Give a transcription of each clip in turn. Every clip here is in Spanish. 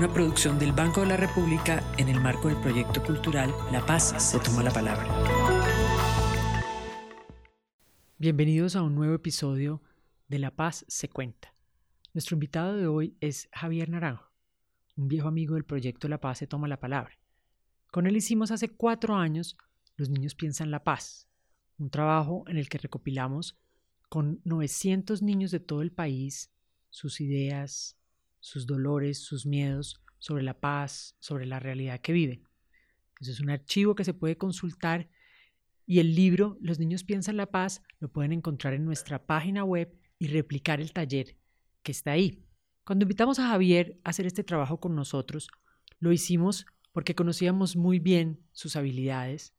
una producción del Banco de la República en el marco del proyecto cultural La Paz se toma la palabra. Bienvenidos a un nuevo episodio de La Paz se cuenta. Nuestro invitado de hoy es Javier Naranjo, un viejo amigo del proyecto La Paz se toma la palabra. Con él hicimos hace cuatro años Los niños piensan la paz, un trabajo en el que recopilamos con 900 niños de todo el país sus ideas, sus dolores, sus miedos sobre la paz, sobre la realidad que viven. Eso es un archivo que se puede consultar y el libro Los niños piensan la paz lo pueden encontrar en nuestra página web y replicar el taller que está ahí. Cuando invitamos a Javier a hacer este trabajo con nosotros, lo hicimos porque conocíamos muy bien sus habilidades,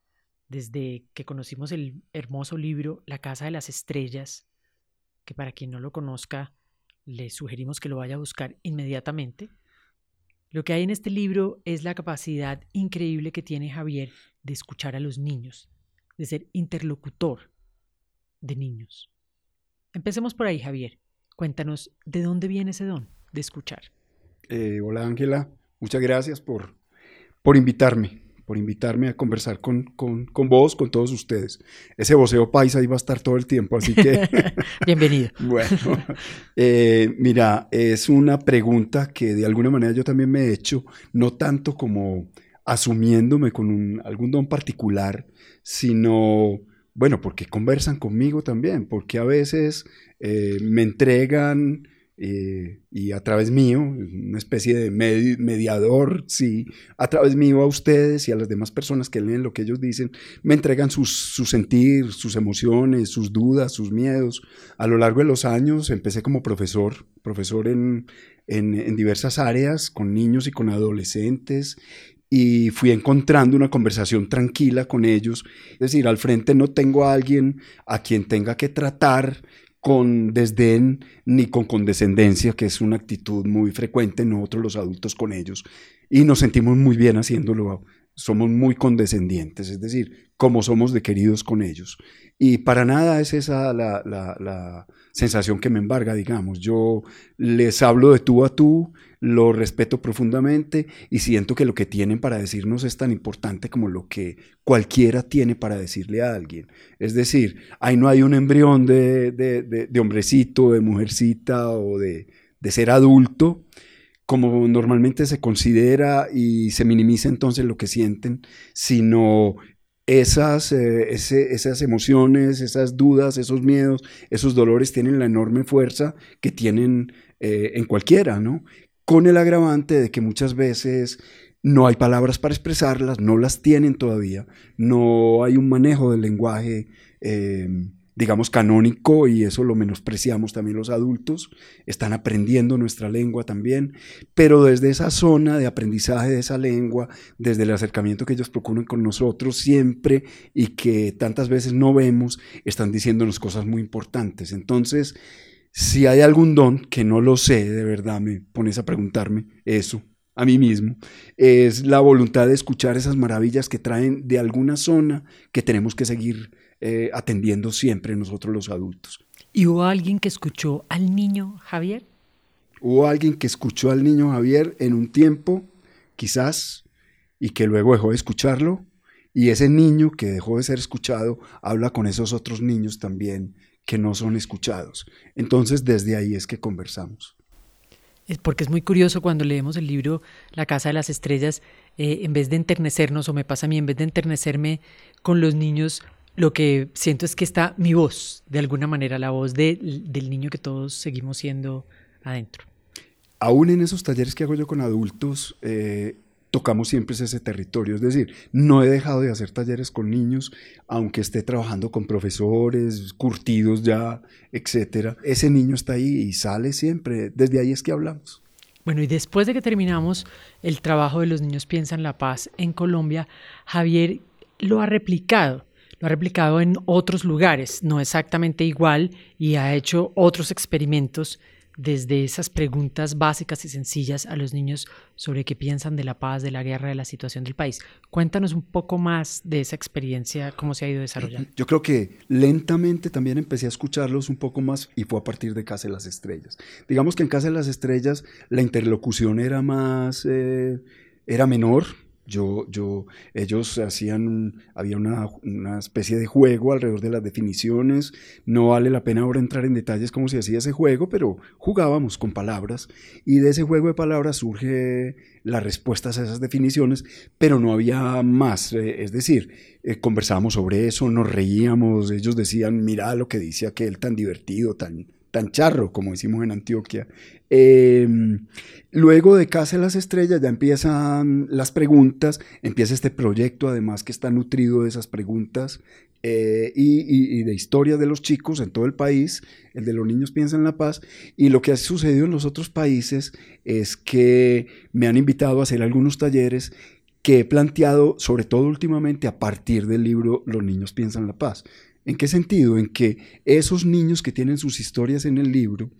desde que conocimos el hermoso libro La Casa de las Estrellas, que para quien no lo conozca le sugerimos que lo vaya a buscar inmediatamente. Lo que hay en este libro es la capacidad increíble que tiene Javier de escuchar a los niños, de ser interlocutor de niños. Empecemos por ahí, Javier. Cuéntanos, ¿de dónde viene ese don de escuchar? Eh, hola, Ángela. Muchas gracias por, por invitarme por invitarme a conversar con, con, con, vos, con todos ustedes. Ese voceo paisa ahí va a estar todo el tiempo, así que... Bienvenido. bueno, eh, mira, es una pregunta que de alguna manera yo también me he hecho, no tanto como asumiéndome con algún don particular, sino, bueno, porque conversan conmigo también, porque a veces eh, me entregan eh, y a través mío, una especie de mediador, sí, a través mío a ustedes y a las demás personas que leen lo que ellos dicen, me entregan sus, su sentir, sus emociones, sus dudas, sus miedos. A lo largo de los años empecé como profesor, profesor en, en, en diversas áreas, con niños y con adolescentes, y fui encontrando una conversación tranquila con ellos. Es decir, al frente no tengo a alguien a quien tenga que tratar con desdén ni con condescendencia, que es una actitud muy frecuente en nosotros los adultos con ellos, y nos sentimos muy bien haciéndolo, somos muy condescendientes, es decir, como somos de queridos con ellos. Y para nada es esa la, la sensación que me embarga, digamos, yo les hablo de tú a tú, lo respeto profundamente y siento que lo que tienen para decirnos es tan importante como lo que cualquiera tiene para decirle a alguien. Es decir, ahí no hay un embrión de, de, hombrecito, de mujercita o de, ser adulto, como normalmente se considera y se minimiza entonces lo que sienten, sino esas, eh, esas emociones, esas dudas, esos miedos, esos dolores tienen la enorme fuerza que tienen eh, en cualquiera, ¿no? Con el agravante de que muchas veces no hay palabras para expresarlas, no las tienen todavía, no hay un manejo del lenguaje, em, digamos, canónico, y eso lo menospreciamos también los adultos, están aprendiendo nuestra lengua también, pero desde esa zona de aprendizaje de esa lengua, desde el acercamiento que ellos procuran con nosotros siempre y que tantas veces no vemos, están diciéndonos cosas muy importantes. Entonces, si hay algún don, que no lo sé, de verdad me pones a preguntarme eso a mí mismo, es la voluntad de escuchar esas maravillas que traen de alguna zona que tenemos que seguir eh, atendiendo siempre nosotros los adultos. ¿Y hubo alguien que escuchó al niño Javier? Hubo alguien que escuchó al niño Javier en un tiempo, quizás, y que luego dejó de escucharlo, y ese niño que dejó de ser escuchado habla con esos otros niños también que no son escuchados. Entonces, desde ahí es que conversamos. Es porque es muy curioso cuando leemos el libro La Casa de las Estrellas, eh, en vez de enternecernos, o me pasa a mí, en vez de enternecerme con los niños, lo que siento es que está mi voz, de alguna manera, la voz del niño que todos seguimos siendo adentro. Aún en esos talleres que hago yo con adultos, eh, tocamos siempre ese territorio. Es decir, no he dejado de hacer talleres con niños, aunque esté trabajando con profesores, curtidos ya, etcétera. Ese niño está ahí y sale siempre. Desde ahí es que hablamos. Bueno, y después de que terminamos el trabajo de los niños piensan la paz en Colombia, Javier lo ha replicado, lo ha replicado en otros lugares, no exactamente igual, y ha hecho otros experimentos desde esas preguntas básicas y sencillas a los niños sobre qué piensan de la paz, de la guerra, de la situación del país. Cuéntanos un poco más de esa experiencia, cómo se ha ido desarrollando. Yo creo que lentamente también empecé a escucharlos un poco más y fue a partir de Casa de las Estrellas. Digamos que en Casa de las Estrellas la interlocución era más, eh, era menor, yo, yo, ellos hacían, había una, una, especie de juego alrededor de las definiciones. No vale la pena ahora entrar en detalles cómo se hacía ese juego, pero jugábamos con palabras y de ese juego de palabras surge las respuestas a esas definiciones, pero no había más. Eh, es decir, eh, conversábamos sobre eso, nos reíamos, ellos decían, mira lo que dice aquel tan divertido, tan, tan charro, como decimos en Antioquia. Em, luego de Casa de las Estrellas ya empiezan las preguntas, empieza este proyecto además que está nutrido de esas preguntas eh, y, de historias de los chicos en todo el país, el de los niños piensan en la paz, y lo que ha sucedido en los otros países es que me han invitado a hacer algunos talleres que he planteado, sobre todo últimamente, a partir del libro Los niños piensan la paz. ¿En qué sentido? En que esos niños que tienen sus historias en el libro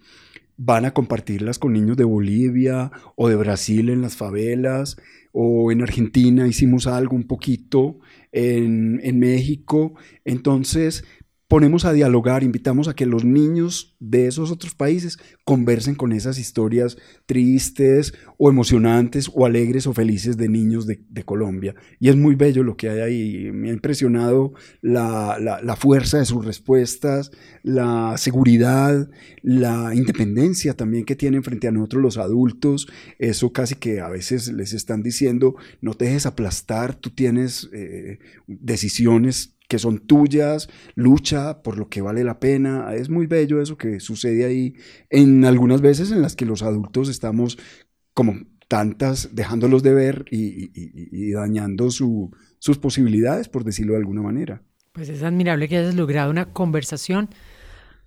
van a compartirlas con niños de Bolivia o de Brasil en las favelas o en Argentina hicimos algo un poquito, en, en México. Entonces, ponemos a dialogar, invitamos a que los niños de esos otros países conversen con esas historias tristes o emocionantes o alegres o felices de niños de, Colombia. Y es muy bello lo que hay ahí. Me ha impresionado la, la, fuerza de sus respuestas, la seguridad, la independencia también que tienen frente a nosotros los adultos. Eso casi que a veces les están diciendo, no te dejes aplastar, tú tienes eh, decisiones que son tuyas, lucha por lo que vale la pena. Es muy bello eso que sucede ahí en algunas veces en las que los adultos estamos como tantas dejándolos de ver y, dañando sus posibilidades, por decirlo de alguna manera. Pues es admirable que hayas logrado una conversación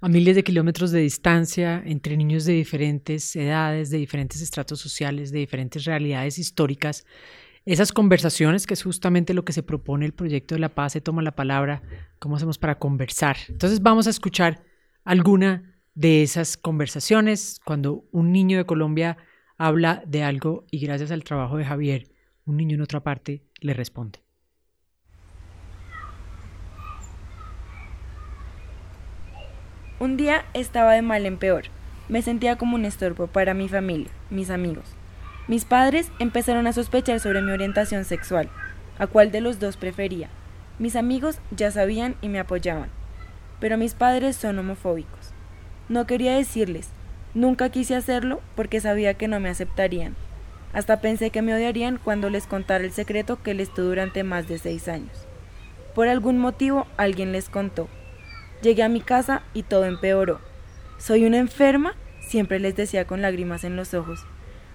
a miles de kilómetros de distancia entre niños de diferentes edades, de diferentes estratos sociales, de diferentes realidades históricas esas conversaciones, que es justamente lo que se propone el proyecto de la paz, se toma la palabra, ¿cómo hacemos para conversar? Entonces vamos a escuchar alguna de esas conversaciones cuando un niño de Colombia habla de algo y gracias al trabajo de Javier, un niño en otra parte le responde. Un día estaba de mal en peor. Me sentía como un estorbo para mi familia, mis amigos. Mis padres empezaron a sospechar sobre mi orientación sexual, a cuál de los dos prefería. Mis amigos ya sabían y me apoyaban, pero mis padres son homofóbicos. No quería decirles, nunca quise hacerlo porque sabía que no me aceptarían. Hasta pensé que me odiarían cuando les contara el secreto que les tuve durante más de seis años. Por algún motivo alguien les contó. Llegué a mi casa y todo empeoró. ¿Soy una enferma? Siempre les decía con lágrimas en los ojos.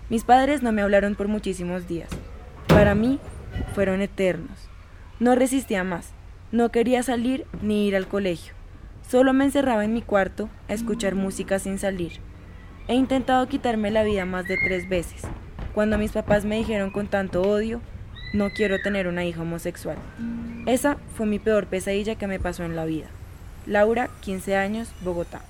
Mis padres no me hablaron por muchísimos días. Para mí fueron eternos. No resistía más. No quería salir ni ir al colegio. Solo me encerraba en mi cuarto a escuchar música sin salir. He intentado quitarme la vida más de tres veces. Cuando mis papás me dijeron con tanto odio, no quiero tener una hija homosexual. Esa fue mi peor pesadilla que me pasó en la vida. Laura, 15 años, Bogotá.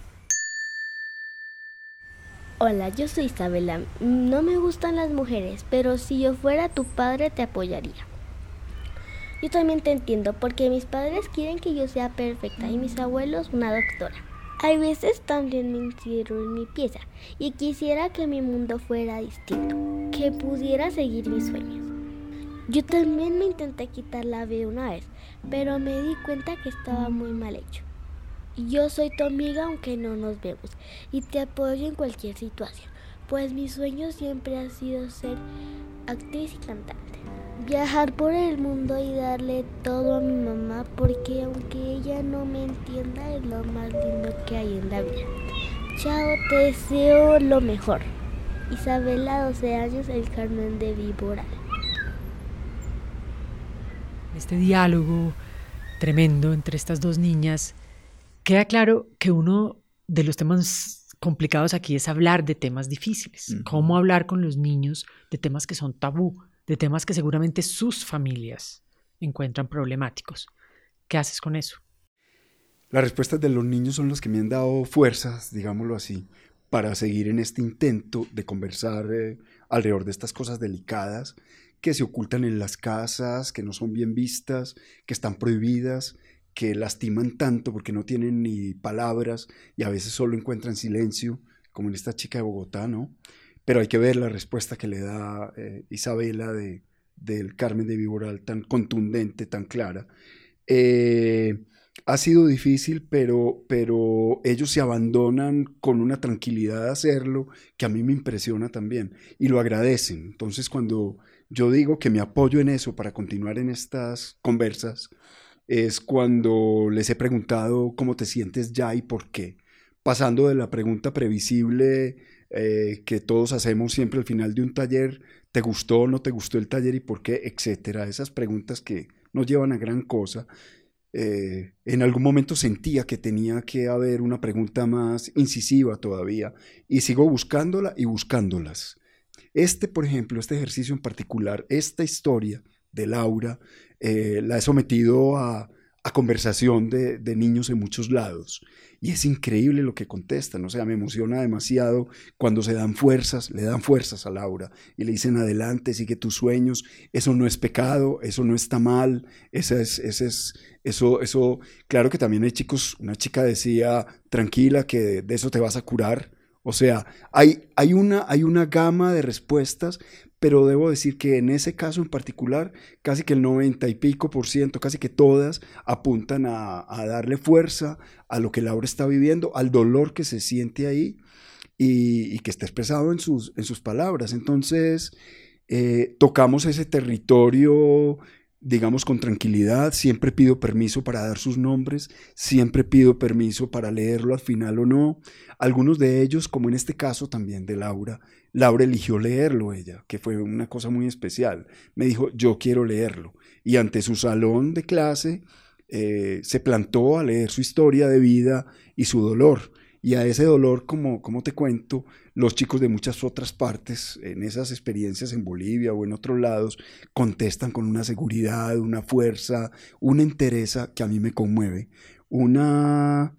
Hola, yo soy Isabela. No me gustan las mujeres, pero si yo fuera tu padre te apoyaría. Yo también te entiendo porque mis padres quieren que yo sea perfecta y mis abuelos una doctora. Hay veces también me encierro en mi pieza y quisiera que mi mundo fuera distinto, que pudiera seguir mis sueños. Yo también me intenté quitar la vida una vez, pero me di cuenta que estaba muy mal hecho. Yo soy tu amiga aunque no nos vemos y te apoyo en cualquier situación, pues mi sueño siempre ha sido ser actriz y cantante. Viajar por el mundo y darle todo a mi mamá porque aunque ella no me entienda es lo más lindo que hay en la vida. Chao, te deseo lo mejor. Isabela, 12 años, el Carmen de Viboral. Este diálogo tremendo entre estas dos niñas Queda claro que uno de los temas complicados aquí es hablar de temas difíciles. Cómo hablar con los niños de temas que son tabú, de temas que seguramente sus familias encuentran problemáticos. ¿Qué haces con eso? Las respuestas de los niños son las que me han dado fuerzas, digámoslo así, para seguir en este intento de conversar eh, alrededor de estas cosas delicadas que se ocultan en las casas, que no son bien vistas, que están prohibidas, que lastiman tanto porque no tienen ni palabras y a veces solo encuentran silencio, como en esta chica de Bogotá, ¿no? Pero hay que ver la respuesta que le da eh, Isabela de, del Carmen de Viboral, tan contundente, tan clara. Eh, ha sido difícil, pero, pero ellos se abandonan con una tranquilidad de hacerlo que a mí me impresiona también y lo agradecen. Entonces, cuando yo digo que me apoyo en eso para continuar en estas conversas, es cuando les he preguntado cómo te sientes ya y por qué. Pasando de la pregunta previsible eh, que todos hacemos siempre al final de un taller, ¿te gustó o no te gustó el taller y por qué? Etcétera. Esas preguntas que nos llevan a gran cosa eh, en algún momento sentía que tenía que haber una pregunta más incisiva todavía y sigo buscándola y buscándolas. Este, por ejemplo, este ejercicio en particular, esta historia de Laura, eh, la he sometido a, conversación de, de, niños en muchos lados. Y es increíble lo que contestan, o sea, me emociona demasiado cuando se dan fuerzas, le dan fuerzas a Laura y le dicen adelante, sigue tus sueños, eso no es pecado, eso no está mal, ese es, ese es, eso, eso, claro que también hay chicos, una chica decía, tranquila, que de eso te vas a curar, o sea, hay, hay, una, hay una gama de respuestas, pero debo decir que en ese caso en particular, casi que el 90 y pico por ciento, casi que todas apuntan a, darle fuerza a lo que Laura está viviendo, al dolor que se siente ahí y, que está expresado en sus, en sus palabras. Entonces, eh, tocamos ese territorio digamos con tranquilidad, siempre pido permiso para dar sus nombres, siempre pido permiso para leerlo al final o no. Algunos de ellos, como en este caso también de Laura, Laura eligió leerlo ella, que fue una cosa muy especial. Me dijo, yo quiero leerlo. Y ante su salón de clase eh, se plantó a leer su historia de vida y su dolor. Y a ese dolor, como, como te cuento, los chicos de muchas otras partes, en esas experiencias en Bolivia o en otros lados, contestan con una seguridad, una fuerza, una entereza que a mí me conmueve. Una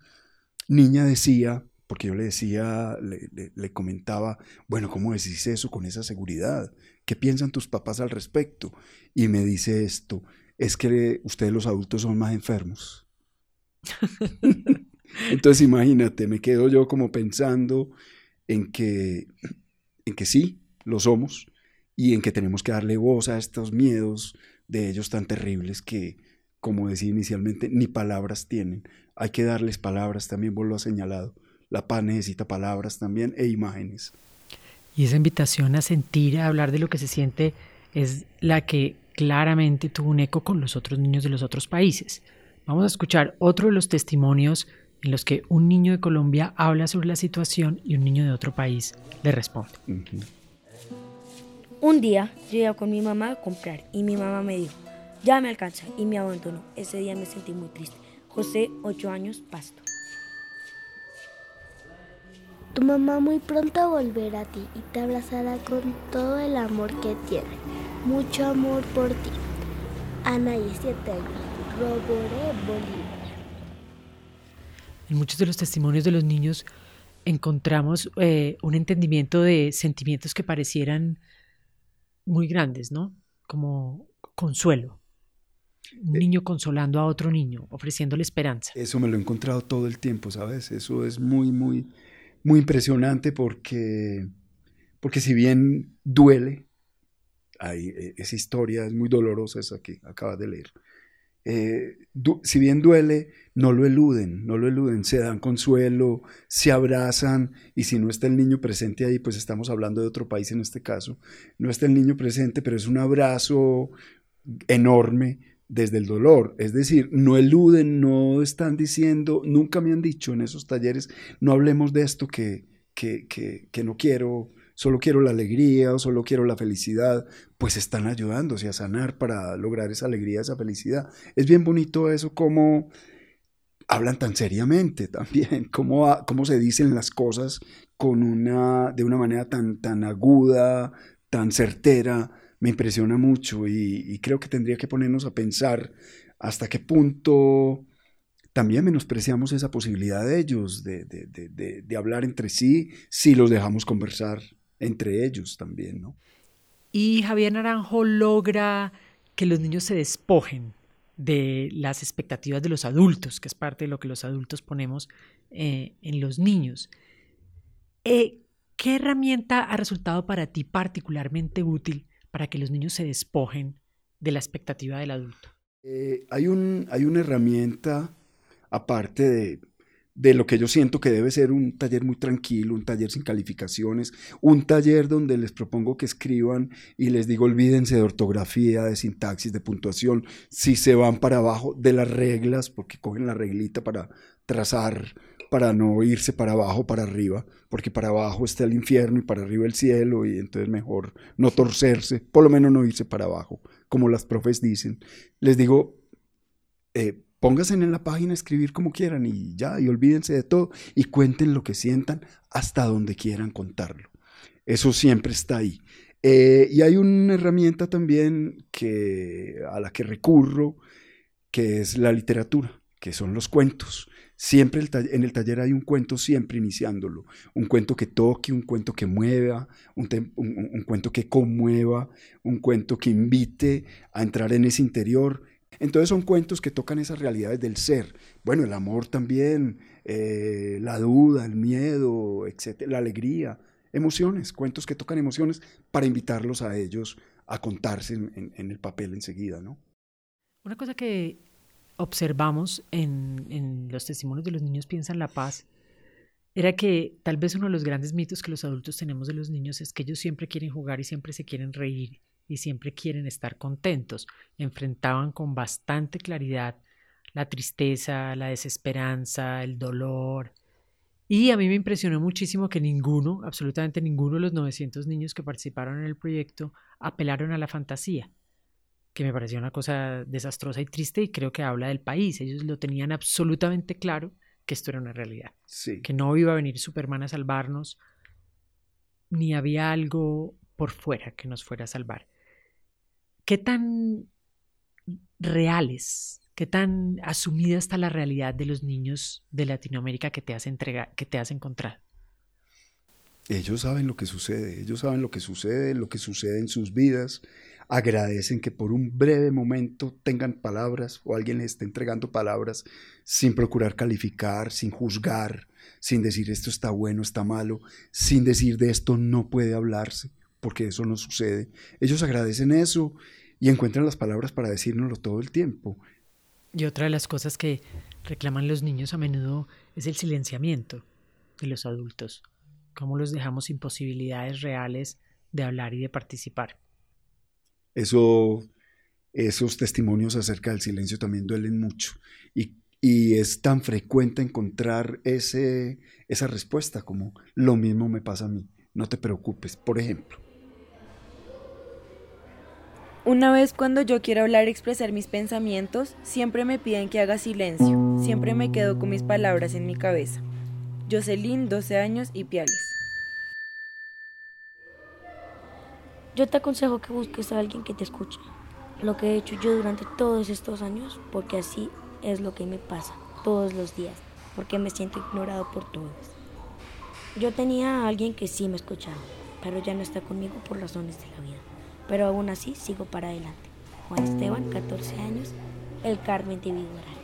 niña decía, porque yo le decía, le, comentaba, bueno, ¿cómo decís eso con esa seguridad? ¿Qué piensan tus papás al respecto? Y me dice esto, es que ustedes los adultos son más enfermos. Entonces imagínate, me quedo yo como pensando en que, en que sí, lo somos, y en que tenemos que darle voz a estos miedos de ellos tan terribles que, como decía inicialmente, ni palabras tienen. Hay que darles palabras, también vos lo has señalado. La paz necesita palabras también e imágenes. Y esa invitación a sentir, a hablar de lo que se siente, es la que claramente tuvo un eco con los otros niños de los otros países. Vamos a escuchar otro de los testimonios en los que un niño de Colombia habla sobre la situación y un niño de otro país le responde. Un día yo iba con mi mamá a comprar y mi mamá me dijo, ya me alcanza y me abandonó. Ese día me sentí muy triste. José, ocho años, pasto. Tu mamá muy pronto volverá a ti y te abrazará con todo el amor que tiene. Mucho amor por ti. Ana y siete años. Roboré Bolívar. En muchos de los testimonios de los niños encontramos eh, un entendimiento de sentimientos que parecieran muy grandes, ¿no? Como consuelo. Un eh, niño consolando a otro niño, ofreciéndole esperanza. Eso me lo he encontrado todo el tiempo, ¿sabes? Eso es muy, muy, muy impresionante porque, porque si bien duele, hay, e, esa historia es muy dolorosa esa que acabas de leer, eh, si bien duele, no lo eluden, no lo eluden, se dan consuelo, se abrazan y si no está el niño presente ahí, pues estamos hablando de otro país en este caso, no está el niño presente, pero es un abrazo enorme desde el dolor, es decir, no eluden, no están diciendo, nunca me han dicho en esos talleres, no hablemos de esto que, que, que, que no quiero, solo quiero la alegría o solo quiero la felicidad, pues están ayudándose a sanar para lograr esa alegría, esa felicidad. Es bien bonito eso como hablan tan seriamente también, cómo, cómo se dicen las cosas con una, de una manera tan, tan aguda, tan certera, me impresiona mucho y, creo que tendría que ponernos a pensar hasta qué punto también menospreciamos esa posibilidad de ellos, de, de, hablar entre sí, si los dejamos conversar entre ellos también, ¿no? Y Javier Naranjo logra que los niños se despojen de las expectativas de los adultos, que es parte de lo que los adultos ponemos eh, en los niños. Eh, ¿Qué herramienta ha resultado para ti particularmente útil para que los niños se despojen de la expectativa del adulto? Eh, hay, un, hay una herramienta, aparte de, de lo que yo siento que debe ser un taller muy tranquilo, un taller sin calificaciones, un taller donde les propongo que escriban y les digo olvídense de ortografía, de sintaxis, de puntuación, si se van para abajo de las reglas, porque cogen la reglita para trazar para no irse para abajo, para arriba, porque para abajo está el infierno y para arriba el cielo, y entonces mejor no torcerse, por lo menos no irse para abajo, como las profes dicen. Les digo, eh, pónganse en la página a escribir como quieran y ya, y olvídense de todo, y cuenten lo que sientan hasta donde quieran contarlo. Eso siempre está ahí. Eh, y hay una herramienta también que, a la que recurro, que es la literatura, que son los cuentos. Siempre en el taller hay un cuento, siempre iniciándolo. Un cuento que toque, un cuento que mueva, un, cuento que conmueva, un cuento que invite a entrar en ese interior. Entonces son cuentos que tocan esas realidades del ser. Bueno, el amor también, eh, la duda, el miedo, etcétera, la alegría, emociones, cuentos que tocan emociones para invitarlos a ellos a contarse en, en el papel enseguida, ¿no? Una cosa que observamos en, los testimonios de los niños piensan la paz era que tal vez uno de los grandes mitos que los adultos tenemos de los niños es que ellos siempre quieren jugar y siempre se quieren reír y siempre quieren estar contentos. Enfrentaban con bastante claridad la tristeza, la desesperanza, el dolor. Y a mí me impresionó muchísimo que ninguno, absolutamente ninguno de los 900 niños que participaron en el proyecto apelaron a la fantasía que me pareció una cosa desastrosa y triste y creo que habla del país. Ellos lo tenían absolutamente claro que esto era una realidad. Que no iba a venir Superman a salvarnos, ni había algo por fuera que nos fuera a salvar. ¿Qué tan reales, qué tan asumida está la realidad de los niños de Latinoamérica que te has, que te has encontrado? Ellos saben lo que sucede, ellos saben lo que sucede, lo que sucede en sus vidas, agradecen que por un breve momento tengan palabras o alguien les esté entregando palabras sin procurar calificar, sin juzgar, sin decir esto está bueno, está malo, sin decir de esto no puede hablarse, porque eso no sucede. Ellos agradecen eso y encuentran las palabras para decírnoslo todo el tiempo. Y otra de las cosas que reclaman los niños a menudo es el silenciamiento de los adultos, cómo los dejamos sin posibilidades reales de hablar y de participar. Eso, esos testimonios acerca del silencio también duelen mucho. Y, y es tan frecuente encontrar ese, esa respuesta como lo mismo me pasa a mí, no te preocupes, por ejemplo. Una vez cuando yo quiero hablar y expresar mis pensamientos, siempre me piden que haga silencio, siempre me quedo con mis palabras en mi cabeza. Jocelyn, 12 años y Piales. Yo te aconsejo que busques a alguien que te escuche. Lo que he hecho yo durante todos estos años, porque así es lo que me pasa todos los días, porque me siento ignorado por todos. Yo tenía a alguien que sí me escuchaba, pero ya no está conmigo por razones de la vida. Pero aún así sigo para adelante. Juan Esteban, 14 años, el Carmen de Vigoral.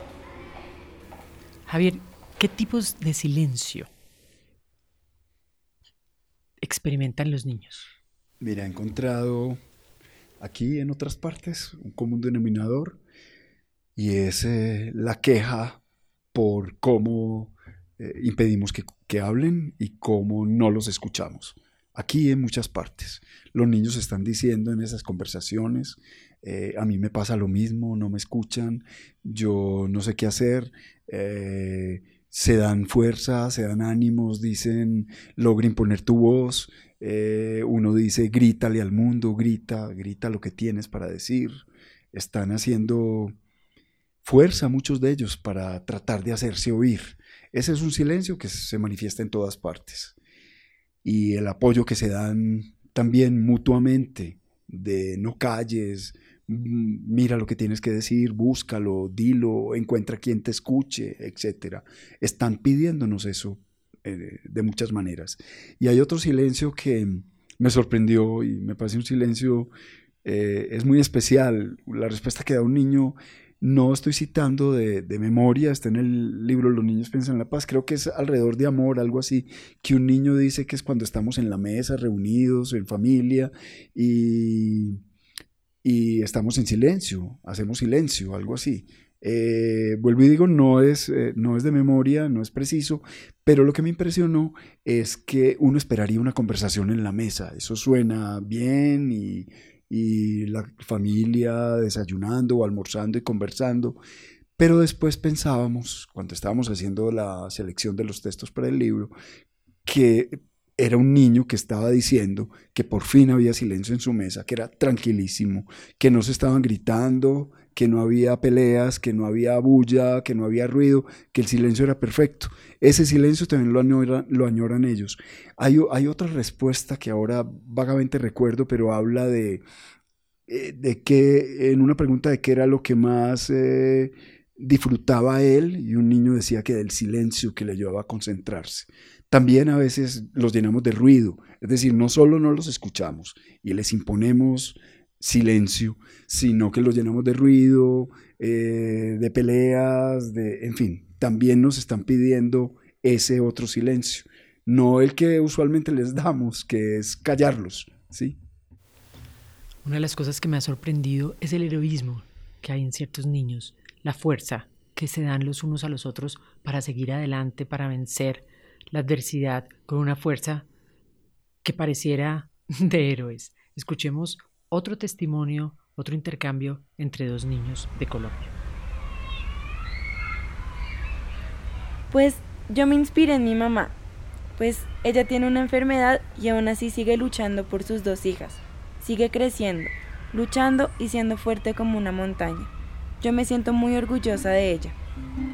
Javier, ¿qué tipos de silencio experimentan los niños? Mira, he encontrado aquí en otras partes un común denominador y es eh, la queja por cómo eh, impedimos que, hablen y cómo no los escuchamos. Aquí en muchas partes. Los niños están diciendo en esas conversaciones, eh, a mí me pasa lo mismo, no me escuchan, yo no sé qué hacer, se dan fuerza, se dan ánimos, dicen, logra imponer tu voz, eh, uno dice, grítale al mundo, grita, grita lo que tienes para decir. Están haciendo fuerza muchos de ellos para tratar de hacerse oír. Ese es un silencio que se manifiesta en todas partes. Y el apoyo que se dan también mutuamente de no calles, mm, mira lo que tienes que decir, búscalo, dilo, encuentra quien te escuche, etc. Están pidiéndonos eso eh, de muchas maneras. Y hay otro silencio que me sorprendió y me parece un silencio, eh, es muy especial. La respuesta que da un niño, no estoy citando de, memoria, está en el libro Los niños piensan en la paz, creo que es alrededor de amor, algo así, que un niño dice que es cuando estamos en la mesa, reunidos, en familia, y, y estamos en silencio, hacemos silencio, algo así. Eh, vuelvo y digo, no es, eh, no es de memoria, no es preciso, pero lo que me impresionó es que uno esperaría una conversación en la mesa. Eso suena bien y, y la familia desayunando o almorzando y conversando. Pero después pensábamos, cuando estábamos haciendo la selección de los textos para el libro, que era un niño que estaba diciendo que por fin había silencio en su mesa, que era tranquilísimo, que no se estaban gritando, que no había peleas, que no había bulla, que no había ruido, que el silencio era perfecto. Ese silencio también lo añoran, lo añoran ellos. Hay, hay, otra respuesta que ahora vagamente recuerdo, pero habla de, eh, de que, en una pregunta de qué era lo que más eh, disfrutaba él, y un niño decía que del silencio que le ayudaba a concentrarse. También a veces los llenamos de ruido, es decir, no solo no los escuchamos y les imponemos silencio, sino que lo llenamos de ruido, eh, de peleas, de, en fin, también nos están pidiendo ese otro silencio, no el que usualmente les damos, que es callarlos, ¿sí? Una de las cosas que me ha sorprendido es el heroísmo que hay en ciertos niños, la fuerza que se dan los unos a los otros para seguir adelante, para vencer la adversidad con una fuerza que pareciera de héroes. Escuchemos otro testimonio, otro intercambio entre dos niños de Colombia. Pues yo me inspiré en mi mamá, pues ella tiene una enfermedad y aún así sigue luchando por sus dos hijas. Sigue creciendo, luchando y siendo fuerte como una montaña. Yo me siento muy orgullosa de ella.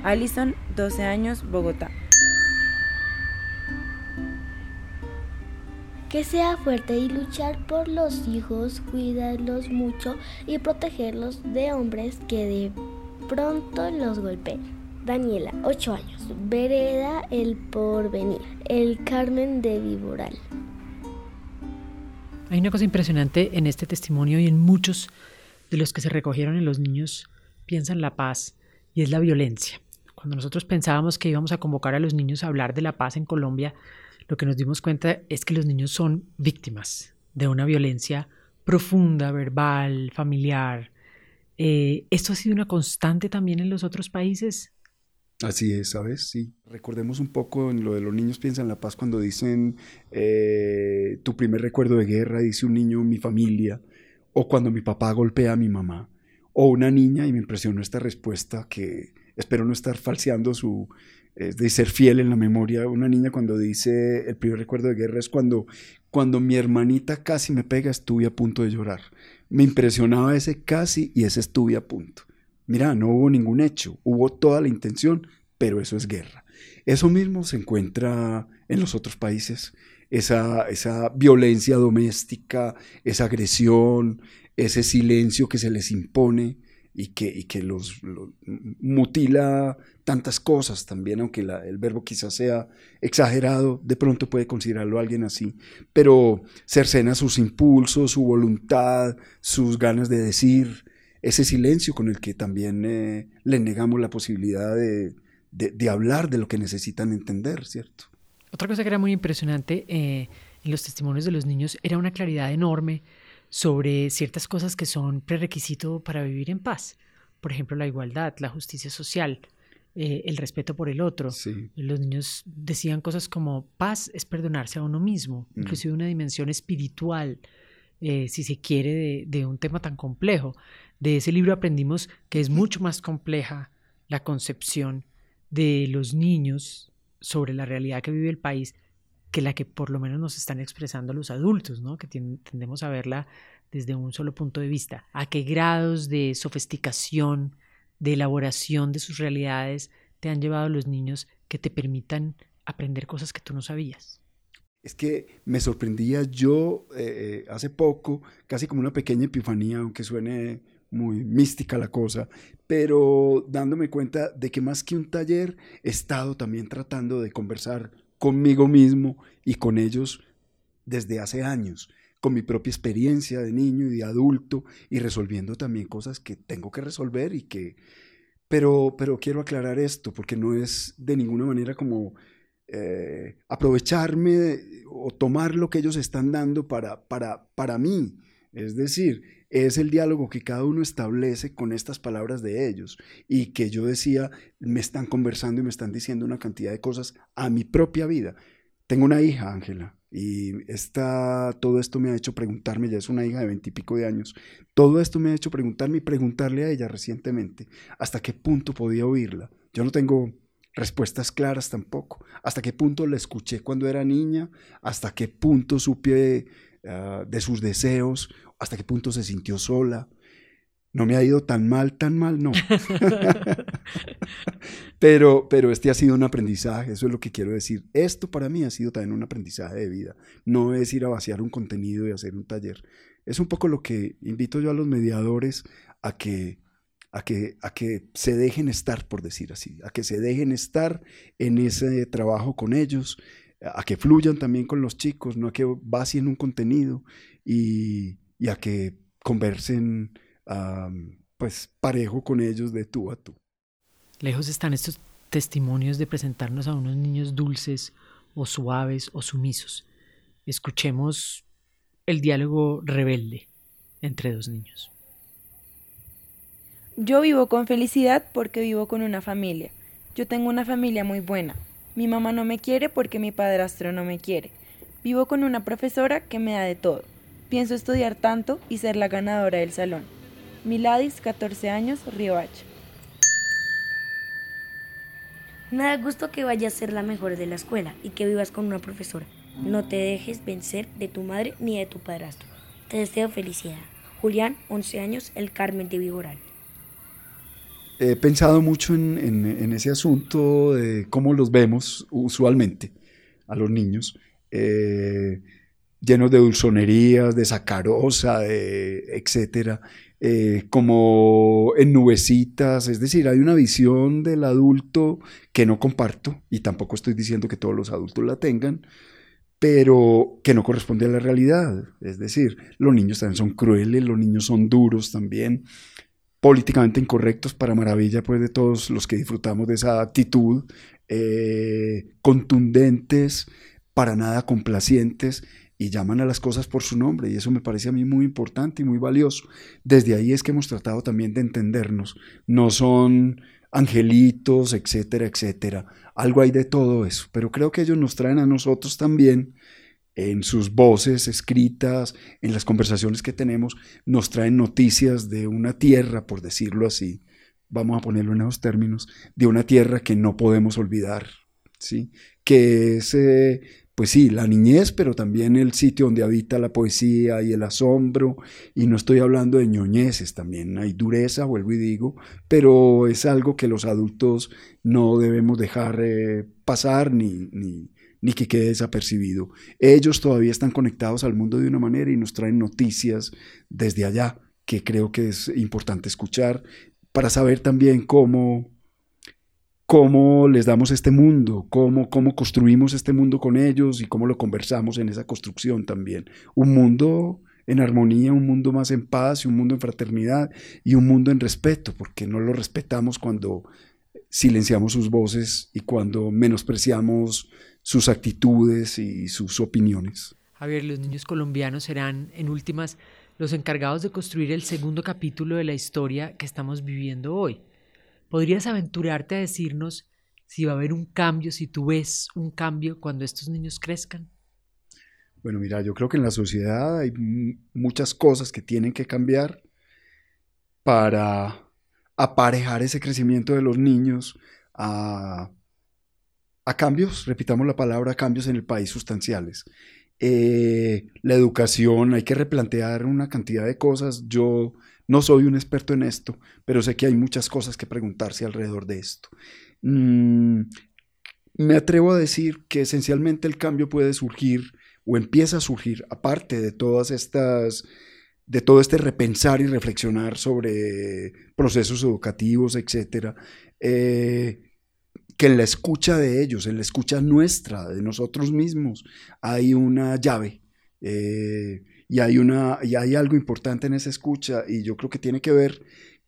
Alison, 12 años, Bogotá. Que sea fuerte y luchar por los hijos, cuidarlos mucho y protegerlos de hombres que de pronto los golpeen. Daniela, 8 años, Vereda El Porvenir, El Carmen de Viboral. Hay una cosa impresionante en este testimonio y en muchos de los que se recogieron en los niños piensan la paz y es la violencia. Cuando nosotros pensábamos que íbamos a convocar a los niños a hablar de la paz en Colombia, lo que nos dimos cuenta es que los niños son víctimas de una violencia profunda, verbal, familiar. Eh, ¿Esto ha sido una constante también en los otros países? Así es, ¿sabes? Sí. Recordemos un poco en lo de los niños piensan la paz cuando dicen eh, tu primer recuerdo de guerra, dice un niño, mi familia, o cuando mi papá golpea a mi mamá, o una niña, y me impresionó esta respuesta que espero no estar falseando su, es de ser fiel en la memoria. Una niña cuando dice el primer recuerdo de guerra es cuando, cuando mi hermanita casi me pega, estuve a punto de llorar. Me impresionaba ese casi y ese estuve a punto. Mira, no hubo ningún hecho, hubo toda la intención, pero eso es guerra. Eso mismo se encuentra en los otros países, esa, esa violencia doméstica, esa agresión, ese silencio que se les impone y que, que los, mutila tantas cosas también, aunque el verbo quizás sea exagerado, de pronto puede considerarlo alguien así, pero cercena sus impulsos, su voluntad, sus ganas de decir, ese silencio con el que también eh, le negamos la posibilidad de, de, hablar de lo que necesitan entender, ¿cierto? Otra cosa que era muy impresionante eh, en los testimonios de los niños era una claridad enorme sobre ciertas cosas que son prerequisito para vivir en paz. Por ejemplo, la igualdad, la justicia social, eh, el respeto por el otro. Los niños decían cosas como paz es perdonarse a uno mismo, mm. inclusive una dimensión espiritual, eh, si se quiere, de, de, un tema tan complejo. De ese libro aprendimos que es mucho más compleja la concepción de los niños sobre la realidad que vive el país que la que por lo menos nos están expresando los adultos, ¿no? que tendemos a verla desde un solo punto de vista. ¿A qué grados de sofisticación de elaboración de sus realidades te han llevado los niños que te permitan aprender cosas que tú no sabías? Es que me sorprendía yo eh, hace poco, casi como una pequeña epifanía, aunque suene muy mística la cosa, pero dándome cuenta de que más que un taller, he estado también tratando de conversar conmigo mismo y con ellos desde hace años, con mi propia experiencia de niño y de adulto y resolviendo también cosas que tengo que resolver y que... Pero, pero quiero aclarar esto porque no es de ninguna manera como eh, aprovecharme o tomar lo que ellos están dando para, para, para mí. Es decir, es el diálogo que cada uno establece con estas palabras de ellos y que yo decía, me están conversando y me están diciendo una cantidad de cosas a mi propia vida. Tengo una hija, Ángela, y está, todo esto me ha hecho preguntarme, ya es una hija de veintipico de años, todo esto me ha hecho preguntarme y preguntarle a ella recientemente hasta qué punto podía oírla. Yo no tengo respuestas claras tampoco. Hasta qué punto la escuché cuando era niña, hasta qué punto supe ah, de sus deseos hasta qué punto se sintió sola. No me ha ido tan mal, tan mal, no. pero, pero este ha sido un aprendizaje, eso es lo que quiero decir. Esto para mí ha sido también un aprendizaje de vida. No es ir a vaciar un contenido y hacer un taller. Es un poco lo que invito yo a los mediadores a que, a que, a que se dejen estar, por decir así, a que se dejen estar en ese trabajo con ellos, a que fluyan también con los chicos, no a que vacien un contenido y, y a que conversen pues parejo con ellos de tú a tú. Lejos están estos testimonios de presentarnos a unos niños dulces o suaves o sumisos. Escuchemos el diálogo rebelde entre dos niños. Yo vivo con felicidad porque vivo con una familia. Yo tengo una familia muy buena. Mi mamá no me quiere porque mi padrastro no me quiere. Vivo con una profesora que me da de todo. Pienso estudiar tanto y ser la ganadora del salón. Miladis, 14 años, Riohacha. Me da gusto que vayas a ser la mejor de la escuela y que vivas con una profesora. No te dejes vencer de tu madre ni de tu padrastro. Te deseo felicidad. Julián, 11 años, el Carmen de Vigoral. He pensado mucho en, ese asunto de cómo los vemos usualmente a los niños. Eh, llenos de dulzonerías, de sacarosa, de etcétera, eh, como en nubecitas, es decir, hay una visión del adulto que no comparto y tampoco estoy diciendo que todos los adultos la tengan, pero que no corresponde a la realidad. Es decir, los niños también son crueles, los niños son duros también, políticamente incorrectos para maravilla pues de todos los que disfrutamos de esa actitud, eh, contundentes, para nada complacientes y llaman a las cosas por su nombre y eso me parece a mí muy importante y muy valioso. Desde ahí es que hemos tratado también de entendernos. No son angelitos, etcétera, etcétera. Algo hay de todo eso, pero creo que ellos nos traen a nosotros también en sus voces escritas, en las conversaciones que tenemos, nos traen noticias de una tierra, por decirlo así, vamos a ponerlo en esos términos, de una tierra que no podemos olvidar, ¿sí? que es eh, pues sí, la niñez, pero también el sitio donde habita la poesía y el asombro, y no estoy hablando de ñoñeces, también hay dureza, vuelvo y digo, pero es algo que los adultos no debemos dejar eh, pasar ni, ni, ni que quede desapercibido. Ellos todavía están conectados al mundo de una manera y nos traen noticias desde allá, que creo que es importante escuchar para saber también cómo cómo les damos este mundo, cómo, cómo construimos este mundo con ellos y cómo lo conversamos en esa construcción también. Un mundo en armonía, un mundo más en paz y un mundo en fraternidad y un mundo en respeto, porque no lo respetamos cuando silenciamos sus voces y cuando menospreciamos sus actitudes y sus opiniones. Javier, los niños colombianos serán, en últimas, los encargados de construir el segundo capítulo de la historia que estamos viviendo hoy. ¿Podrías aventurarte a decirnos si va a haber un cambio, si tú ves un cambio cuando estos niños crezcan? Bueno, mira, yo creo que en la sociedad hay muchas cosas que tienen que cambiar para aparejar ese crecimiento de los niños a, cambios, repitamos la palabra, cambios en el país sustanciales. Eh, la educación, hay que replantear una cantidad de cosas. Yo No soy un experto en esto, pero sé que hay muchas cosas que preguntarse alrededor de esto. Mm, me atrevo a decir que esencialmente el cambio puede surgir o empieza a surgir, aparte de todas estas, de todo este repensar y reflexionar sobre procesos educativos, etcétera, eh, que en la escucha de ellos, en la escucha nuestra, de nosotros mismos, hay una llave. Eh, y hay, una, y hay algo importante en esa escucha y yo creo que tiene que ver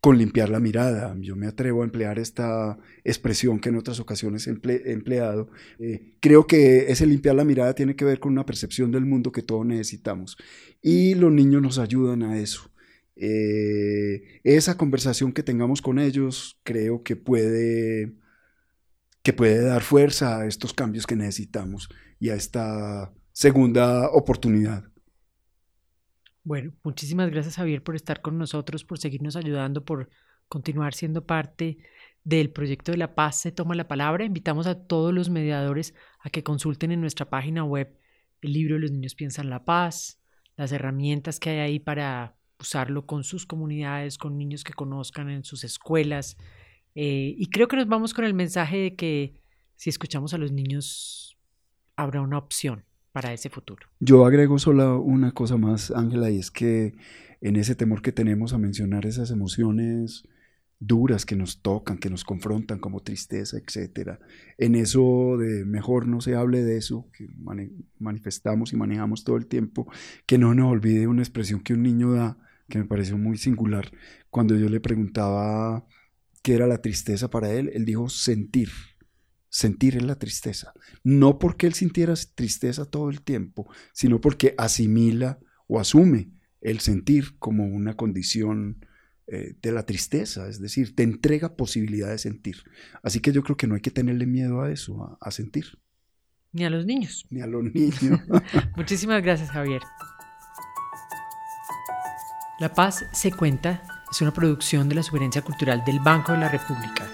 con limpiar la mirada. Yo me atrevo a emplear esta expresión que en otras ocasiones he empleado. Eh, creo que ese limpiar la mirada tiene que ver con una percepción del mundo que todos necesitamos. Y los niños nos ayudan a eso. Eh, esa conversación que tengamos con ellos creo que puede, que puede dar fuerza a estos cambios que necesitamos y a esta segunda oportunidad. Bueno, muchísimas gracias Javier por estar con nosotros, por seguirnos ayudando, por continuar siendo parte del proyecto de la paz se toma la palabra. Invitamos a todos los mediadores a que consulten en nuestra página web el libro Los niños piensan la paz, las herramientas que hay ahí para usarlo con sus comunidades, con niños que conozcan en sus escuelas. Eh, y creo que nos vamos con el mensaje de que si escuchamos a los niños habrá una opción para ese futuro. Yo agrego solo una cosa más, Ángela, y es que en ese temor que tenemos a mencionar esas emociones duras que nos tocan, que nos confrontan como tristeza, etcétera. En eso de mejor no se hable de eso, que manifestamos y manejamos todo el tiempo, que no nos olvide una expresión que un niño da, que me pareció muy singular. Cuando yo le preguntaba qué era la tristeza para él, él dijo sentir sentir en la tristeza. No porque él sintiera tristeza todo el tiempo, sino porque asimila o asume el sentir como una condición eh, de la tristeza, es decir, te entrega posibilidad de sentir. Así que yo creo que no hay que tenerle miedo a eso, a, sentir. Ni a los niños. Ni a los niños. Muchísimas gracias, Javier. La Paz se cuenta es una producción de la Sugerencia Cultural del Banco de la República.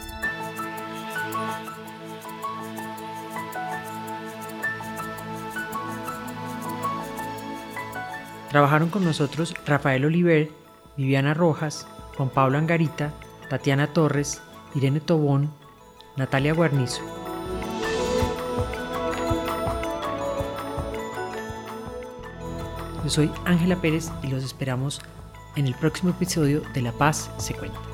Trabajaron con nosotros Rafael Oliver, Viviana Rojas, Juan Pablo Angarita, Tatiana Torres, Irene Tobón, Natalia Guarnizo. Yo soy Ángela Pérez y los esperamos en el próximo episodio de La Paz se cuenta.